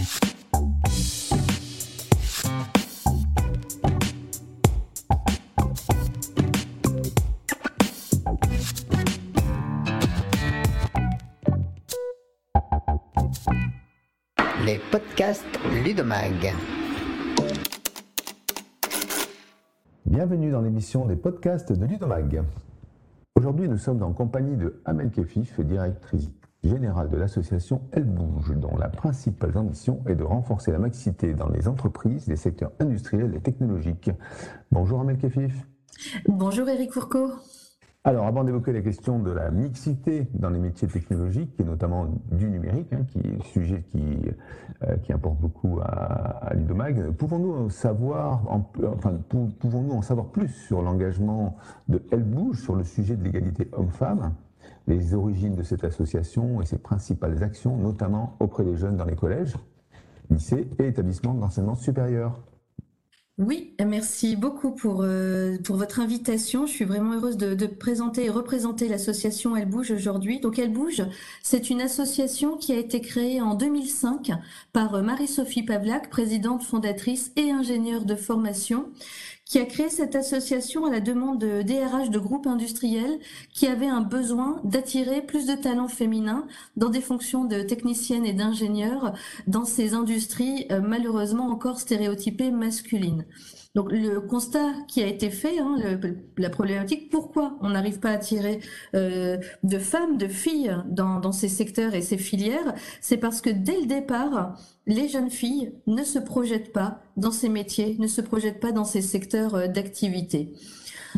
Les podcasts Ludomag. Bienvenue dans l'émission des podcasts de Ludomag. Aujourd'hui, nous sommes en compagnie de Amel Kefif, directrice générale de l'association Elle Bouge, dont la principale ambition est de renforcer la mixité dans les entreprises, les secteurs industriels et technologiques. Bonjour Amel Kefif. Bonjour Eric Fourcault. Alors, avant d'évoquer la question de la mixité dans les métiers technologiques, et notamment du numérique, hein, qui est un sujet qui, euh, qui importe beaucoup à, à Ludomag, pouvons-nous savoir, enfin, pouvons-nous en savoir plus sur l'engagement de Elle Bouge sur le sujet de l'égalité homme-femme, les origines de cette association et ses principales actions, notamment auprès des jeunes dans les collèges, lycées et établissements d'enseignement supérieur oui, merci beaucoup pour, euh, pour votre invitation. Je suis vraiment heureuse de, de présenter et représenter l'association Elle Bouge aujourd'hui. Donc Elle Bouge, c'est une association qui a été créée en 2005 par euh, Marie-Sophie Pavlak, présidente fondatrice et ingénieure de formation, qui a créé cette association à la demande de DRH de groupes industriels qui avaient un besoin d'attirer plus de talents féminins dans des fonctions de techniciennes et d'ingénieurs dans ces industries euh, malheureusement encore stéréotypées masculines. Donc le constat qui a été fait, hein, la problématique, pourquoi on n'arrive pas à attirer euh, de femmes, de filles dans, dans ces secteurs et ces filières, c'est parce que dès le départ, les jeunes filles ne se projettent pas dans ces métiers, ne se projettent pas dans ces secteurs euh, d'activité.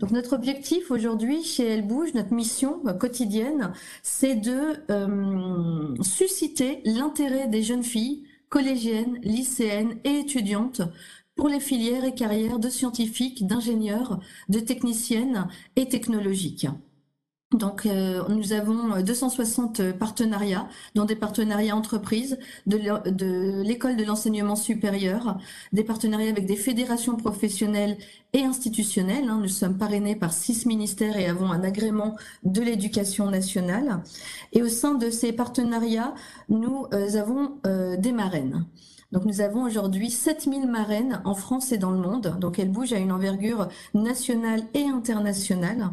Donc notre objectif aujourd'hui chez Elle Bouge, notre mission euh, quotidienne, c'est de euh, susciter l'intérêt des jeunes filles collégiennes, lycéennes et étudiantes pour les filières et carrières de scientifiques, d'ingénieurs, de techniciennes et technologiques. Donc, euh, nous avons 260 partenariats, dont des partenariats entreprises, de l'école de l'enseignement supérieur, des partenariats avec des fédérations professionnelles et institutionnelles. Hein. Nous sommes parrainés par six ministères et avons un agrément de l'éducation nationale. Et au sein de ces partenariats, nous euh, avons euh, des marraines. Donc nous avons aujourd'hui 7000 marraines en France et dans le monde. Donc elles bougent à une envergure nationale et internationale.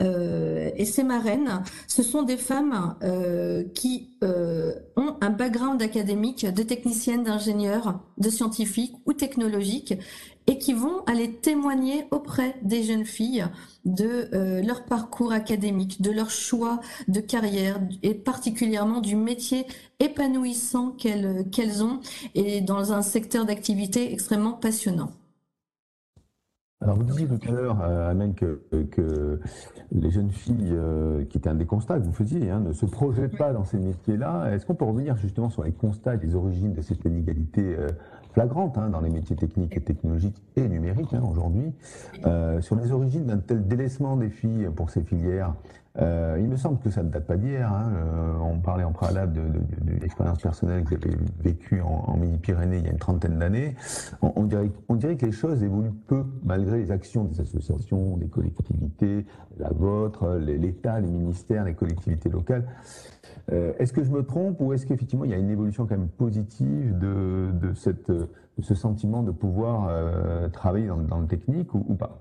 Euh, et ces marraines, ce sont des femmes euh, qui euh, ont un background académique de techniciennes, d'ingénieurs, de scientifiques ou technologiques et qui vont aller témoigner auprès des jeunes filles de leur parcours académique, de leur choix de carrière et particulièrement du métier épanouissant qu'elles qu'elles ont et dans un secteur d'activité extrêmement passionnant. Alors, vous disiez tout à l'heure, euh, Amen, que, les jeunes filles, euh, qui étaient un des constats que vous faisiez, hein, ne se projettent pas dans ces métiers-là. Est-ce qu'on peut revenir justement sur les constats et les origines de cette inégalité euh, flagrante hein, dans les métiers techniques et technologiques et numériques hein, aujourd'hui, sur les origines d'un tel délaissement des filles pour ces filières. Euh, il me semble que ça ne date pas d'hier. Hein, euh, on parlait en préalable de l'expérience personnelle que j'avais vécue en, Midi-Pyrénées il y a une trentaine d'années. On, dirait, on dirait que les choses évoluent peu malgré les actions des associations, des collectivités, la vôtre, l'État, les ministères, les collectivités locales. Euh, est-ce que je me trompe ou est-ce qu'effectivement il y a une évolution quand même positive de, ce sentiment de pouvoir travailler dans, le technique ou pas?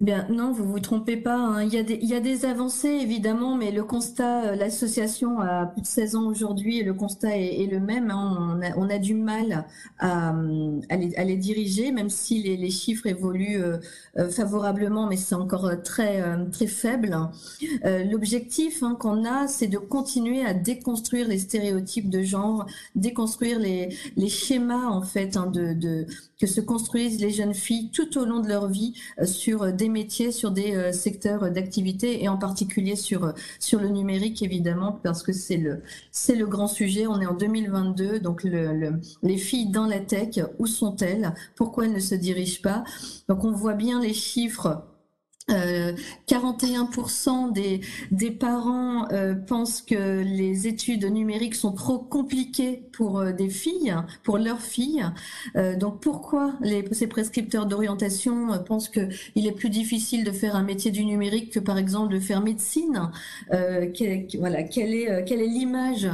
Non, vous vous trompez pas. Hein. Il, y a des, avancées, évidemment, mais le constat, euh, l'association a plus de 16 ans aujourd'hui et le constat est, le même. Hein. On, a, du mal à, à, les, diriger, même si les, chiffres évoluent euh, euh favorablement, mais c'est encore euh, très, euh, très faible. Euh, L'objectif hein, qu'on a, c'est de continuer à déconstruire les stéréotypes de genre, déconstruire les, schémas, en fait, que se construisent les jeunes filles tout au long de leur vie sur des métiers, sur des euh, secteurs d'activité et en particulier sur, euh, sur le numérique évidemment parce que c'est le, grand sujet. On est en 2022, donc le, le, les filles dans la tech, où sont-elles? Pourquoi elles ne se dirigent pas? Donc on voit bien les chiffres Euh, 41% des, des parents euh, pensent que les études numériques sont trop compliquées pour euh, des filles, pour leurs filles. Euh, donc pourquoi les, ces prescripteurs d'orientation euh, pensent qu'il est plus difficile de faire un métier du numérique que par exemple de faire médecine? Quelle, Voilà, quelle est, quelle est l'image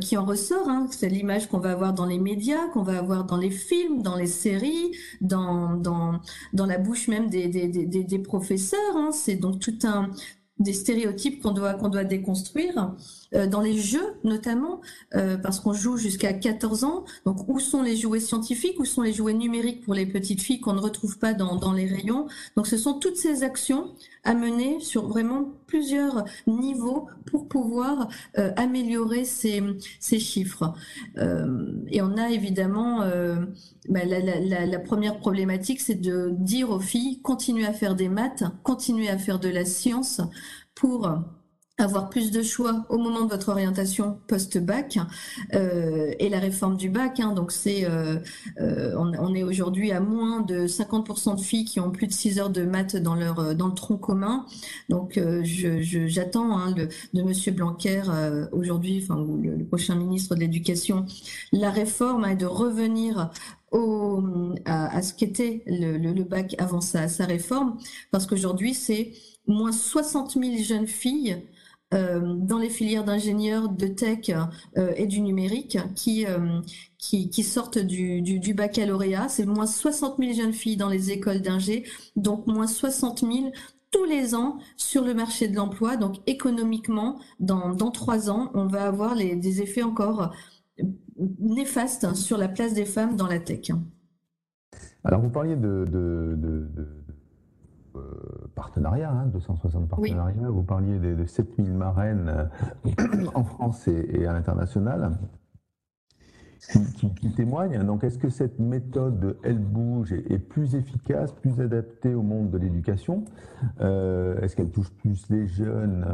qui en ressort hein? C'est l'image qu'on va avoir dans les médias, qu'on va avoir dans les films, dans les séries, dans, dans, dans la bouche même des, des, des professeurs Hein. c'est donc tout un des stéréotypes qu'on doit qu'on doit déconstruire euh, dans les jeux notamment euh, parce qu'on joue jusqu'à 14 ans donc où sont les jouets scientifiques où sont les jouets numériques pour les petites filles qu'on ne retrouve pas dans, dans les rayons? Donc ce sont toutes ces actions à mener sur vraiment plusieurs niveaux pour pouvoir euh, améliorer ces, ces chiffres. Et on a évidemment bah, la, la, la, première problématique, c'est de dire aux filles, continuez à faire des maths, continuez à faire de la science pour avoir plus de choix au moment de votre orientation post-bac euh, et la réforme du bac. Hein, donc c'est, euh, euh, on, est aujourd'hui à moins de 50% de filles qui ont plus de 6 heures de maths dans leur dans le tronc commun. Donc j'attends hein, de Monsieur Blanquer aujourd'hui, enfin le, prochain ministre de l'Éducation, la réforme hein, de revenir au, à, à, ce qu'était le, le, bac avant sa, sa réforme, parce qu'aujourd'hui, c'est moins 60 000 jeunes filles euh, dans les filières d'ingénieurs, de tech euh, et du numérique qui, euh, qui, qui, sortent du, du, baccalauréat. C'est moins 60 000 jeunes filles dans les écoles d'ingé, donc moins 60 000 tous les ans sur le marché de l'emploi. Donc économiquement, dans, dans trois ans, on va avoir des effets encore néfaste sur la place des femmes dans la tech. Alors vous parliez de euh, partenariats, 260 hein, partenariats, vous parliez de, 7000 marraines euh, en France et, à l'international. Qui, qui, témoignent. Donc, est-ce que cette méthode de Elle bouge est, plus efficace, plus adaptée au monde de l'éducation? Euh, Est-ce qu'elle touche plus les jeunes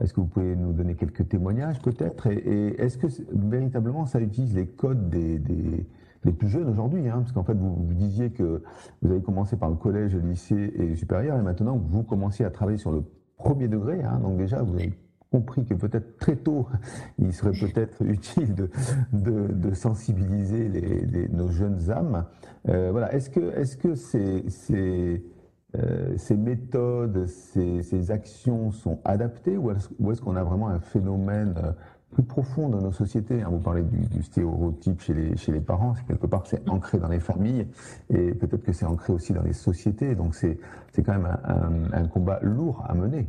est-ce que vous pouvez nous donner quelques témoignages peut-être? Et, est-ce que véritablement ça utilise les codes des, plus jeunes aujourd'hui hein Parce qu'en fait, vous, vous, disiez que vous avez commencé par le collège, le lycée et le supérieur, et maintenant vous commencez à travailler sur le premier degré. Hein donc déjà, vous avez compris que peut-être très tôt, il serait peut-être utile de, sensibiliser les, nos jeunes âmes. Euh, voilà. Est-ce que euh, ces méthodes, ces, actions sont adaptées ou est-ce qu'on a vraiment un phénomène euh, plus profond dans nos sociétés hein? Vous parlez du, stéréotype chez les, chez les parents, quelque part c'est ancré dans les familles et peut-être que c'est ancré aussi dans les sociétés, donc c'est quand même un, combat lourd à mener.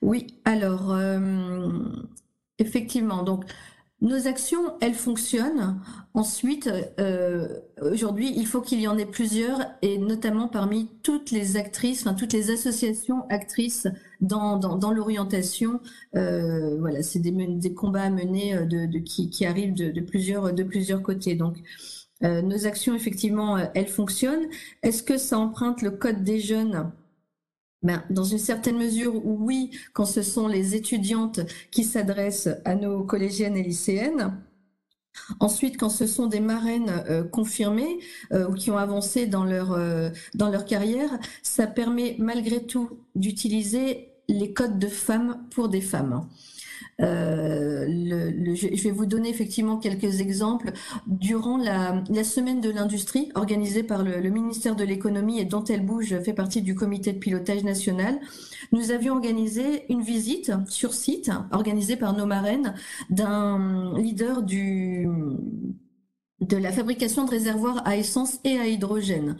Oui, alors euh, effectivement, donc nos actions, elles fonctionnent. Ensuite, euh, aujourd'hui, il faut qu'il y en ait plusieurs, et notamment parmi toutes les actrices, enfin toutes les associations actrices dans, dans, l'orientation. Euh, voilà, c'est des, combats à mener euh, de, qui, qui, arrivent de, plusieurs, de plusieurs côtés. Donc, nos actions, effectivement, elles fonctionnent. Est-ce que ça emprunte le code des jeunes? Ben, dans une certaine mesure, oui, quand ce sont les étudiantes qui s'adressent à nos collégiennes et lycéennes. Ensuite, quand ce sont des marraines euh, confirmées euh, ou qui ont avancé dans leur, euh, dans leur carrière, ça permet malgré tout d'utiliser les codes de femmes pour des femmes. Euh, je vais vous donner effectivement quelques exemples. Durant la, semaine de l'industrie organisée par le, ministère de l'économie et dont elle bouge fait partie du comité de pilotage national, nous avions organisé une visite sur site organisée par nos marraines d'un leader de la fabrication de réservoirs à essence et à hydrogène.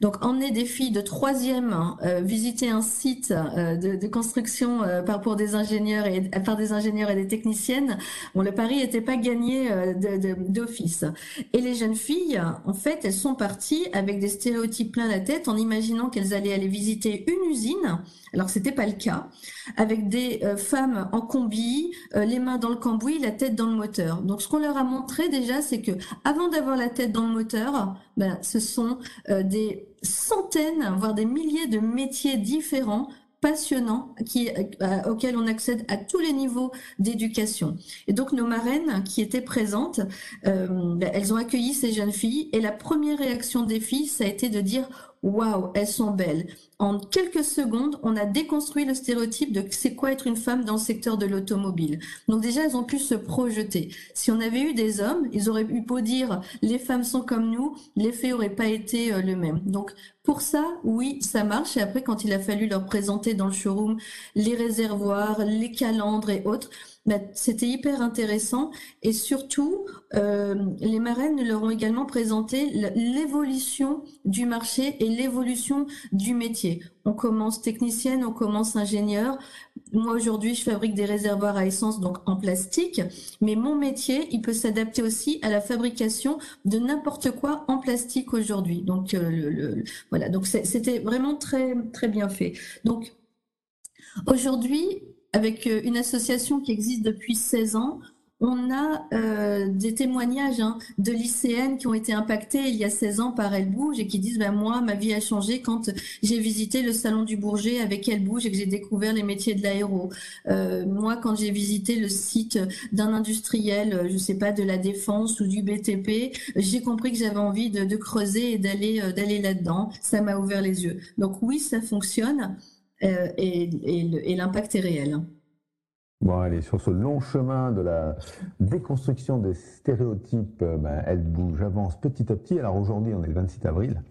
Donc emmener des filles de troisième euh, visiter un site euh, de, construction euh, par pour des ingénieurs et par des ingénieurs et des techniciennes, bon le pari n'était pas gagné d'office. Et les jeunes filles, en fait, elles sont parties avec des stéréotypes plein la tête en imaginant qu'elles allaient aller visiter une usine alors c'était pas le cas, avec des femmes en combi, les mains dans le cambouis, la tête dans le moteur. Donc ce qu'on leur a montré déjà, c'est que avant d'avoir la tête dans le moteur, ben, ce sont des centaines, voire des milliers de métiers différents passionnants qui, auxquels on accède à tous les niveaux d'éducation. Et donc nos marraines qui étaient présentes, ben, elles ont accueilli ces jeunes filles et la première réaction des filles, ça a été de dire waouh, elles sont belles. En quelques secondes, on a déconstruit le stéréotype de c'est quoi être une femme dans le secteur de l'automobile. Donc déjà, elles ont pu se projeter. Si on avait eu des hommes, ils auraient eu beau dire les femmes sont comme nous, l'effet aurait pas été euh, le même. Donc pour ça, oui, ça marche. Et après, quand il a fallu leur présenter dans le showroom les réservoirs, les calendres et autres, bah, c'était hyper intéressant. Et surtout, euh, les marraines leur ont également présenté l'évolution du marché et l'évolution du métier. On commence technicienne, on commence ingénieur. Moi, aujourd'hui, je fabrique des réservoirs à essence, donc en plastique. Mais mon métier, il peut s'adapter aussi à la fabrication de n'importe quoi en plastique aujourd'hui. Donc, euh, le, voilà. Donc, c'était vraiment très, très bien fait. Donc, aujourd'hui, avec euh, une association qui existe depuis 16 ans, on a euh, des témoignages hein, de lycéennes qui ont été impactées il y a 16 ans par Elle Bouge et qui disent ben, Moi, ma vie a changé quand j'ai visité le salon du Bourget avec Elle Bouge et que j'ai découvert les métiers de l'aéro. Euh, moi, quand j'ai visité le site d'un industriel, je sais pas, de la défense ou du BTP, j'ai compris que j'avais envie de, creuser et d'aller là-dedans. Ça m'a ouvert les yeux. Donc, oui, ça fonctionne. Euh, et, l'impact est réel. Bon, allez, sur ce long chemin de la déconstruction des stéréotypes, euh, ben, elle bouge, avance petit à petit. Alors aujourd'hui, on est le 26 avril.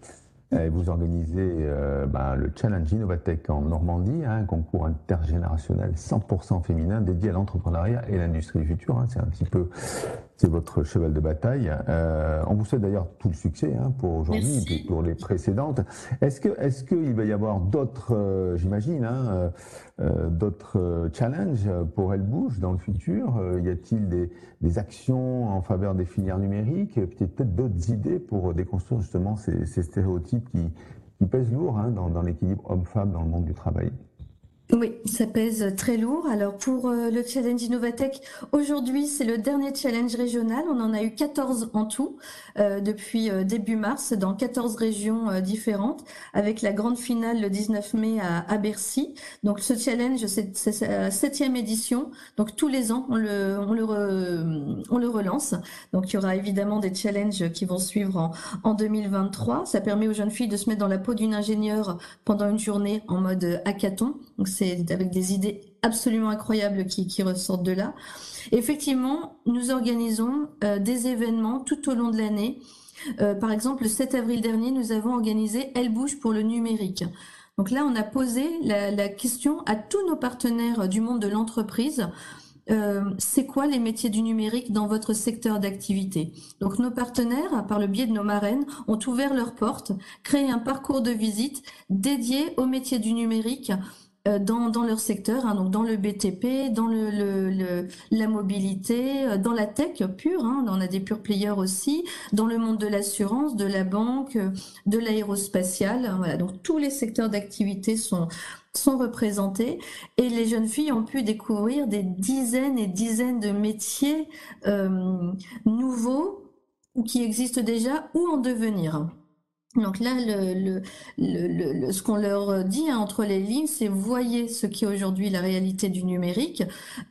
Et vous organisez euh, ben, le Challenge Innovatech en Normandie, hein, un concours intergénérationnel 100% féminin dédié à l'entrepreneuriat et l'industrie du futur. Hein. c'est un petit peu c'est votre cheval de bataille. Euh, on vous souhaite d'ailleurs tout le succès hein, pour aujourd'hui et pour les précédentes. Est-ce que est-ce qu'il va y avoir d'autres, euh, j'imagine, hein, euh, d'autres challenges pour Elle Bouge dans le futur? Y a-t-il des, des, actions en faveur des filières numériques? Peut-être d'autres idées pour déconstruire justement ces, ces stéréotypes qui, qui pèsent lourd hein, dans, dans l'équilibre homme-femme dans le monde du travail? Oui, ça pèse très lourd. Alors pour euh, le challenge Innovatech, aujourd'hui c'est le dernier challenge régional. On en a eu 14 en tout euh, depuis euh, début mars dans 14 régions différentes, avec la grande finale le 19 mai à, Bercy. Donc ce challenge, c'est la septième édition. Donc tous les ans, on le, on le, on le relance. Donc il y aura évidemment des challenges qui vont suivre en, en 2023. Ça permet aux jeunes filles de se mettre dans la peau d'une ingénieure pendant une journée en mode hackathon. C'est avec des idées absolument incroyables qui, ressortent de là. effectivement, nous organisons euh, des événements tout au long de l'année. Euh, par exemple, le 7 avril dernier, nous avons organisé Elle bouge pour le numérique. Donc là, on a posé la, question à tous nos partenaires du monde de l'entreprise. Euh, c'est quoi les métiers du numérique dans votre secteur d'activité? Donc nos partenaires, par le biais de nos marraines, ont ouvert leurs portes, créé un parcours de visite dédié aux métiers du numérique dans, dans leur secteur, hein, donc dans le BTP, dans le, le, la mobilité, euh, dans la tech pure, hein, on a des pure players aussi, dans le monde de l'assurance, de la banque, de l'aérospatiale, voilà, donc tous les secteurs d'activité sont sont représentés et les jeunes filles ont pu découvrir des dizaines et dizaines de métiers euh, nouveaux ou qui existent déjà ou en devenir. Donc là, le, le, ce qu'on leur dit hein, entre les lignes, c'est voyez ce qui est aujourd'hui la réalité du numérique,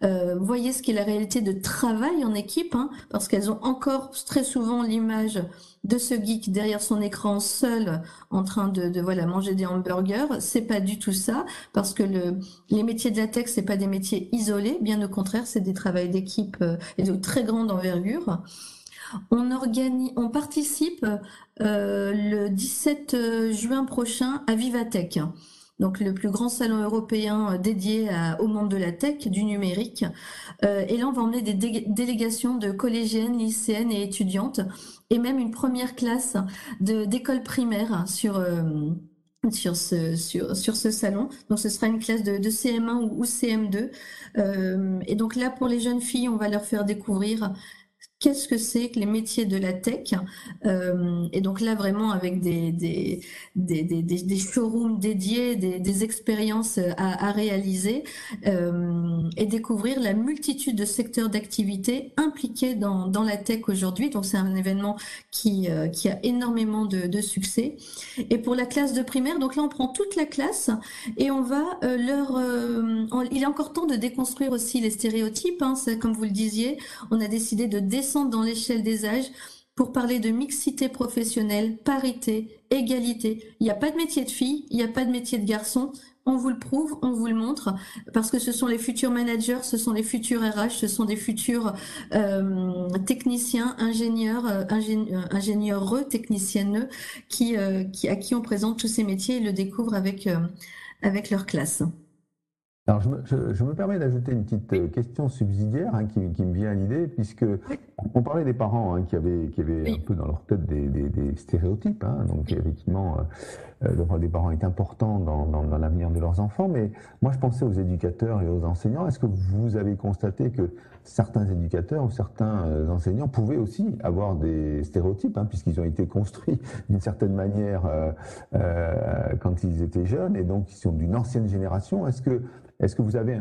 euh, voyez ce qui est la réalité de travail en équipe, hein, parce qu'elles ont encore très souvent l'image de ce geek derrière son écran seul en train de, voilà manger des hamburgers. C'est pas du tout ça, parce que le, les métiers de la tech, c'est pas des métiers isolés, bien au contraire, c'est des travails d'équipe euh, et de très grande envergure. On, participe euh, le 17 euh, juin prochain à Vivatech, donc le plus grand salon européen euh, dédié au monde de la tech, du numérique. et là, on va emmener des délégations de collégiennes, lycéennes et étudiantes, et même une première classe d'école primaire sur ce, salon. Donc ce sera une classe de CM1 ou, CM2. et donc là, pour les jeunes filles, on va leur faire découvrir qu'est-ce que c'est que les métiers de la tech. Euh, et donc là, vraiment, avec des, des, des, des, des showrooms dédiés, des, expériences à, réaliser euh, et découvrir la multitude de secteurs d'activité impliqués dans, dans la tech aujourd'hui. Donc c'est un événement qui, euh, qui a énormément de, de, succès. Et pour la classe de primaire, donc là, on prend toute la classe et on va leur... Il est encore temps de déconstruire aussi les stéréotypes. Hein, comme vous le disiez, on a décidé de dans l'échelle des âges pour parler de mixité professionnelle, parité, égalité. Il n'y a pas de métier de fille, il n'y a pas de métier de garçon. On vous le prouve, on vous le montre, parce que ce sont les futurs managers, ce sont les futurs RH, ce sont des futurs euh, techniciens, ingénieurs, euh, ingénieurs, ingénieurs techniciennes euh, à qui on présente tous ces métiers et le découvrent avec, euh, avec leur classe. Alors, je me, permets d'ajouter une petite euh, question subsidiaire hein, qui, me vient à l'idée, puisque on parlait des parents hein, qui avaient, qui avaient un peu dans leur tête des, stéréotypes. Hein, donc, effectivement, euh, le rôle des parents est important dans, l'avenir de leurs enfants. Mais moi, je pensais aux éducateurs et aux enseignants. Est-ce que vous avez constaté que certains éducateurs ou certains enseignants pouvaient aussi avoir des stéréotypes, puisqu'ils ont été construits d'une certaine manière quand ils étaient jeunes et donc ils sont d'une ancienne génération Est-ce que est-ce que vous avez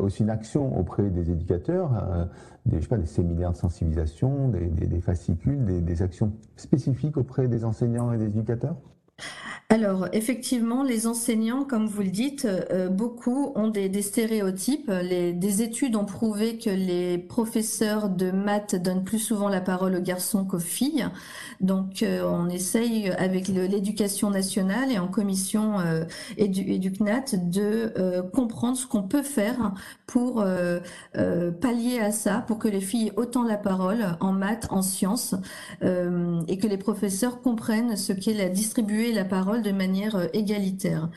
aussi une action auprès des éducateurs, euh, des, des séminaires de sensibilisation, des, fascicules, des actions spécifiques auprès des enseignants et des éducateurs? Alors, effectivement, les enseignants, comme vous le dites, euh, beaucoup ont des, stéréotypes. Des études ont prouvé que les professeurs de maths donnent plus souvent la parole aux garçons qu'aux filles. Donc, euh, on essaye avec l'éducation nationale et en commission euh, et, du, de comprendre ce qu'on peut faire pour pallier à ça, pour que les filles aient autant la parole en maths, en sciences, et que les professeurs comprennent ce qu'est la distribuer la parole de manière euh, égalitaire.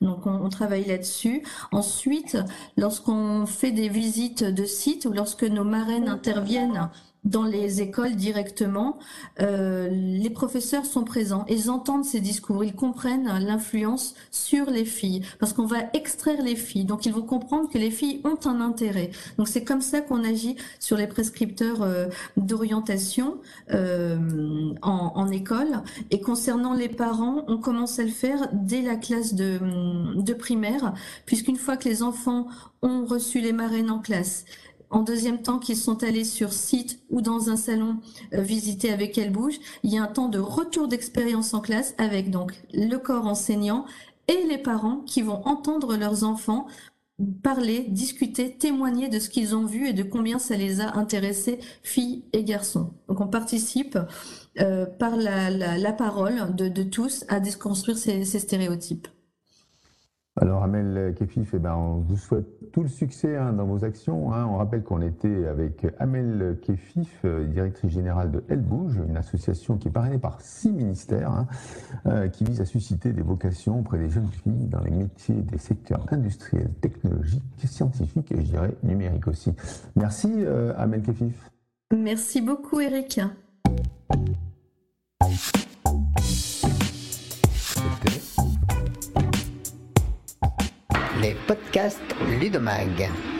Donc on, travaille là-dessus. Ensuite, lorsqu'on fait des visites de sites ou lorsque nos marraines interviennent dans les écoles directement, euh, les professeurs sont présents, ils entendent ces discours, ils comprennent l'influence sur les filles, parce qu'on va extraire les filles, donc ils vont comprendre que les filles ont un intérêt. Donc c'est comme ça qu'on agit sur les prescripteurs euh, d'orientation euh, en, école. Et concernant les parents, on commence à le faire dès la classe de primaire, puisqu'une fois que les enfants ont reçu les marraines en classe, en deuxième temps, qu'ils sont allés sur site ou dans un salon euh, avec Elle Bouge, il y a un temps de retour d'expérience en classe avec donc le corps enseignant et les parents qui vont entendre leurs enfants parler, discuter, témoigner de ce qu'ils ont vu et de combien ça les a intéressés, filles et garçons. Donc on participe euh, par la, parole de, tous à déconstruire ces stéréotypes. Alors Amel Kefif, eh ben, on vous souhaite tout le succès hein, dans vos actions. Hein. On rappelle qu'on était avec Amel Kefif, euh, directrice générale de Elle Bouge, une association qui est parrainée par six ministères, hein, euh, qui vise à susciter des vocations auprès des jeunes filles dans les métiers des secteurs industriels, technologiques, scientifiques et je dirais numériques aussi. Merci euh, Amel Kefif. Merci beaucoup Eric. Les podcasts Ludomag.